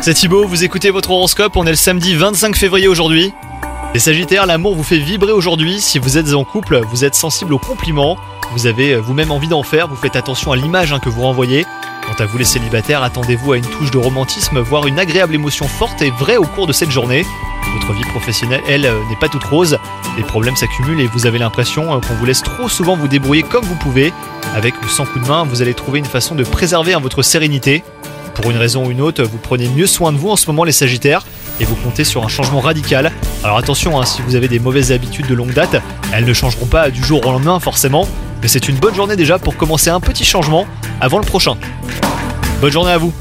C'est Thibaut, vous écoutez votre horoscope, on est le samedi 25 février aujourd'hui. Les Sagittaires, l'amour vous fait vibrer aujourd'hui. Si vous êtes en couple, vous êtes sensible aux compliments. Vous avez euh, vous-même envie d'en faire, vous faites attention à l'image hein, que vous renvoyez. Quant à vous les célibataires, attendez-vous à une touche de romantisme, voire une agréable émotion forte et vraie au cours de cette journée. Votre vie professionnelle, elle, euh, n'est pas toute rose. Les problèmes s'accumulent et vous avez l'impression euh, qu'on vous laisse trop souvent vous débrouiller comme vous pouvez. Avec ou sans coup de main, vous allez trouver une façon de préserver hein, votre sérénité. Pour une raison ou une autre, vous prenez mieux soin de vous en ce moment les Sagittaires et vous comptez sur un changement radical. Alors attention, hein, si vous avez des mauvaises habitudes de longue date, elles ne changeront pas du jour au lendemain forcément, mais c'est une bonne journée déjà pour commencer un petit changement avant le prochain. Bonne journée à vous